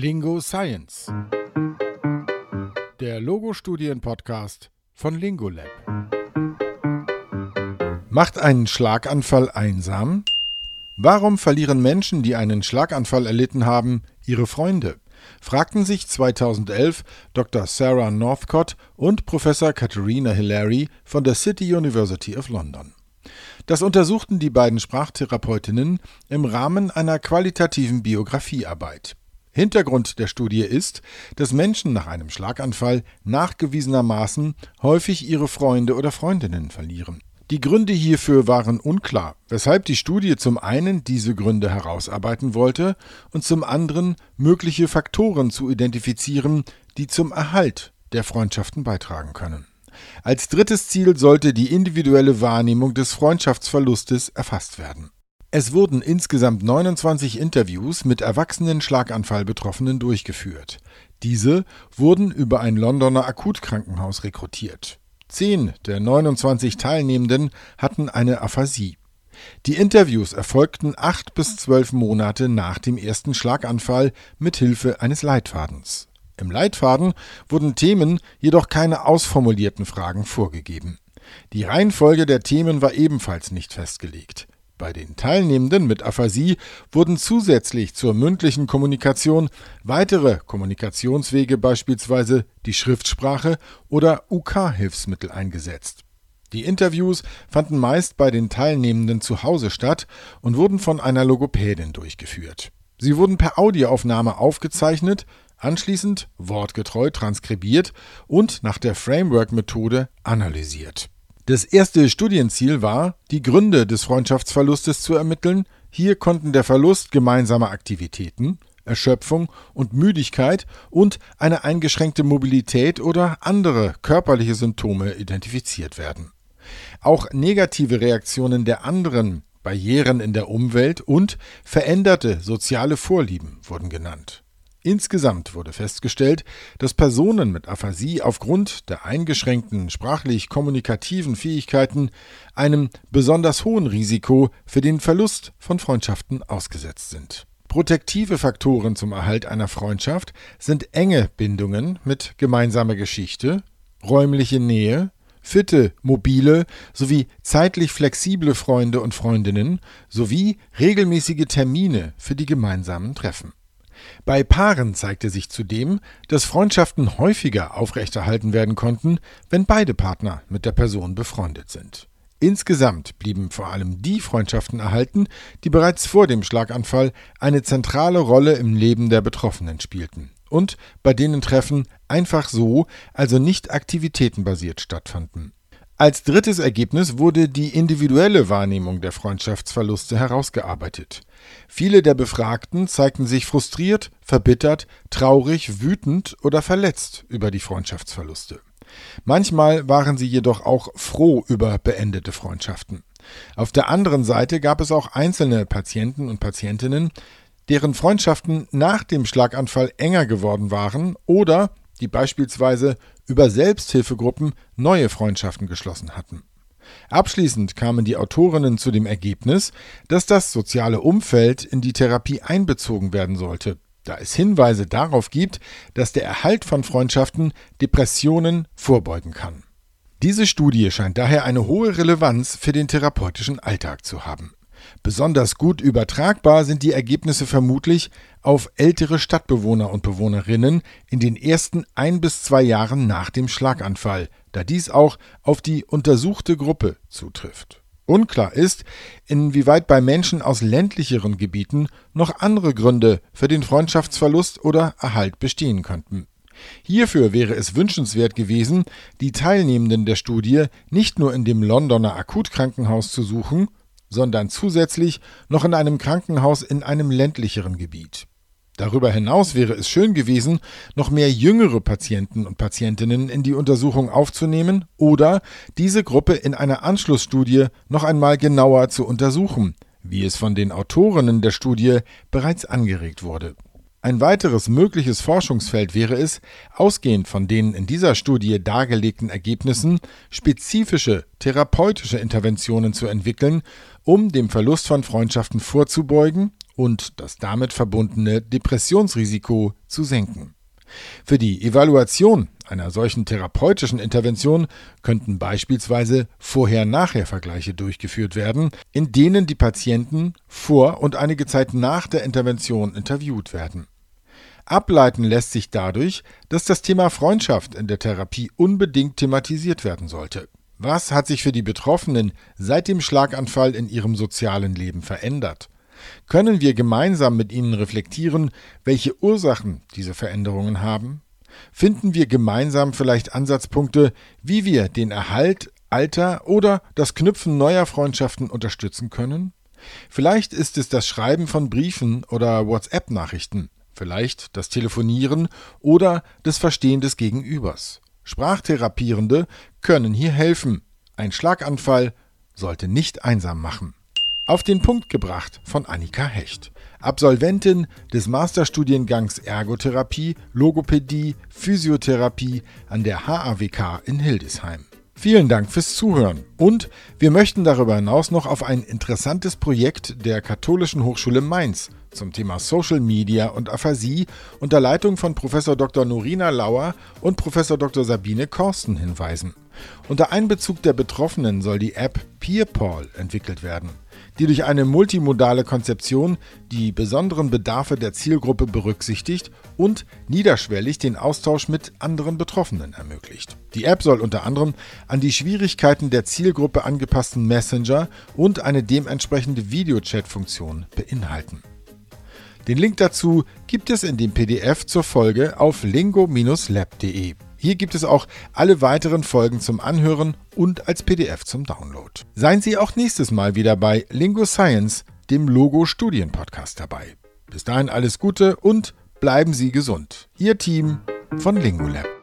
Lingo Science. Der Logo-Studien-Podcast von Lingolab. Macht einen Schlaganfall einsam? Warum verlieren Menschen, die einen Schlaganfall erlitten haben, ihre Freunde? fragten sich 2011 Dr. Sarah Northcott und Professor Katharina Hilary von der City University of London. Das untersuchten die beiden Sprachtherapeutinnen im Rahmen einer qualitativen Biografiearbeit. Hintergrund der Studie ist, dass Menschen nach einem Schlaganfall nachgewiesenermaßen häufig ihre Freunde oder Freundinnen verlieren. Die Gründe hierfür waren unklar, weshalb die Studie zum einen diese Gründe herausarbeiten wollte und zum anderen mögliche Faktoren zu identifizieren, die zum Erhalt der Freundschaften beitragen können. Als drittes Ziel sollte die individuelle Wahrnehmung des Freundschaftsverlustes erfasst werden. Es wurden insgesamt 29 Interviews mit erwachsenen Schlaganfallbetroffenen durchgeführt. Diese wurden über ein Londoner Akutkrankenhaus rekrutiert. Zehn der 29 Teilnehmenden hatten eine Aphasie. Die Interviews erfolgten acht bis zwölf Monate nach dem ersten Schlaganfall mit Hilfe eines Leitfadens. Im Leitfaden wurden Themen, jedoch keine ausformulierten Fragen vorgegeben. Die Reihenfolge der Themen war ebenfalls nicht festgelegt. Bei den Teilnehmenden mit Aphasie wurden zusätzlich zur mündlichen Kommunikation weitere Kommunikationswege, beispielsweise die Schriftsprache oder UK-Hilfsmittel eingesetzt. Die Interviews fanden meist bei den Teilnehmenden zu Hause statt und wurden von einer Logopädin durchgeführt. Sie wurden per Audioaufnahme aufgezeichnet, anschließend wortgetreu transkribiert und nach der Framework-Methode analysiert. Das erste Studienziel war, die Gründe des Freundschaftsverlustes zu ermitteln. Hier konnten der Verlust gemeinsamer Aktivitäten, Erschöpfung und Müdigkeit und eine eingeschränkte Mobilität oder andere körperliche Symptome identifiziert werden. Auch negative Reaktionen der anderen, Barrieren in der Umwelt und veränderte soziale Vorlieben wurden genannt. Insgesamt wurde festgestellt, dass Personen mit Aphasie aufgrund der eingeschränkten sprachlich-kommunikativen Fähigkeiten einem besonders hohen Risiko für den Verlust von Freundschaften ausgesetzt sind. Protektive Faktoren zum Erhalt einer Freundschaft sind enge Bindungen mit gemeinsamer Geschichte, räumliche Nähe, fitte, mobile sowie zeitlich flexible Freunde und Freundinnen sowie regelmäßige Termine für die gemeinsamen Treffen. Bei Paaren zeigte sich zudem, dass Freundschaften häufiger aufrechterhalten werden konnten, wenn beide Partner mit der Person befreundet sind. Insgesamt blieben vor allem die Freundschaften erhalten, die bereits vor dem Schlaganfall eine zentrale Rolle im Leben der Betroffenen spielten und bei denen Treffen einfach so, also nicht aktivitätenbasiert stattfanden. Als drittes Ergebnis wurde die individuelle Wahrnehmung der Freundschaftsverluste herausgearbeitet. Viele der Befragten zeigten sich frustriert, verbittert, traurig, wütend oder verletzt über die Freundschaftsverluste. Manchmal waren sie jedoch auch froh über beendete Freundschaften. Auf der anderen Seite gab es auch einzelne Patienten und Patientinnen, deren Freundschaften nach dem Schlaganfall enger geworden waren oder die beispielsweise über Selbsthilfegruppen neue Freundschaften geschlossen hatten. Abschließend kamen die Autorinnen zu dem Ergebnis, dass das soziale Umfeld in die Therapie einbezogen werden sollte, da es Hinweise darauf gibt, dass der Erhalt von Freundschaften Depressionen vorbeugen kann. Diese Studie scheint daher eine hohe Relevanz für den therapeutischen Alltag zu haben. Besonders gut übertragbar sind die Ergebnisse vermutlich auf ältere Stadtbewohner und Bewohnerinnen in den ersten ein bis zwei Jahren nach dem Schlaganfall, da dies auch auf die untersuchte Gruppe zutrifft. Unklar ist, inwieweit bei Menschen aus ländlicheren Gebieten noch andere Gründe für den Freundschaftsverlust oder Erhalt bestehen könnten. Hierfür wäre es wünschenswert gewesen, die Teilnehmenden der Studie nicht nur in dem Londoner Akutkrankenhaus zu suchen, sondern zusätzlich noch in einem Krankenhaus in einem ländlicheren Gebiet. Darüber hinaus wäre es schön gewesen, noch mehr jüngere Patienten und Patientinnen in die Untersuchung aufzunehmen oder diese Gruppe in einer Anschlussstudie noch einmal genauer zu untersuchen, wie es von den Autorinnen der Studie bereits angeregt wurde. Ein weiteres mögliches Forschungsfeld wäre es, ausgehend von den in dieser Studie dargelegten Ergebnissen spezifische therapeutische Interventionen zu entwickeln, um dem Verlust von Freundschaften vorzubeugen und das damit verbundene Depressionsrisiko zu senken. Für die Evaluation einer solchen therapeutischen Intervention könnten beispielsweise Vorher-Nachher-Vergleiche durchgeführt werden, in denen die Patienten vor und einige Zeit nach der Intervention interviewt werden. Ableiten lässt sich dadurch, dass das Thema Freundschaft in der Therapie unbedingt thematisiert werden sollte. Was hat sich für die Betroffenen seit dem Schlaganfall in ihrem sozialen Leben verändert? Können wir gemeinsam mit ihnen reflektieren, welche Ursachen diese Veränderungen haben? Finden wir gemeinsam vielleicht Ansatzpunkte, wie wir den Erhalt alter oder das Knüpfen neuer Freundschaften unterstützen können? Vielleicht ist es das Schreiben von Briefen oder WhatsApp-Nachrichten, vielleicht das Telefonieren oder das Verstehen des Gegenübers. Sprachtherapierende können hier helfen. Ein Schlaganfall sollte nicht einsam machen. Auf den Punkt gebracht von Annika Hecht, Absolventin des Masterstudiengangs Ergotherapie, Logopädie, Physiotherapie an der HAWK in Hildesheim. Vielen Dank fürs Zuhören und wir möchten darüber hinaus noch auf ein interessantes Projekt der Katholischen Hochschule Mainz zum Thema Social Media und Aphasie unter Leitung von Prof. Dr. Norina Lauer und Prof. Dr. Sabine Korsten hinweisen. Unter Einbezug der Betroffenen soll die App PeerPaul entwickelt werden die durch eine multimodale Konzeption die besonderen Bedarfe der Zielgruppe berücksichtigt und niederschwellig den Austausch mit anderen Betroffenen ermöglicht. Die App soll unter anderem an die Schwierigkeiten der Zielgruppe angepassten Messenger und eine dementsprechende Videochat-Funktion beinhalten. Den Link dazu gibt es in dem PDF zur Folge auf lingo-lab.de. Hier gibt es auch alle weiteren Folgen zum Anhören und als PDF zum Download. Seien Sie auch nächstes Mal wieder bei Lingo Science, dem Logo Studien Podcast dabei. Bis dahin alles Gute und bleiben Sie gesund. Ihr Team von Lingolab.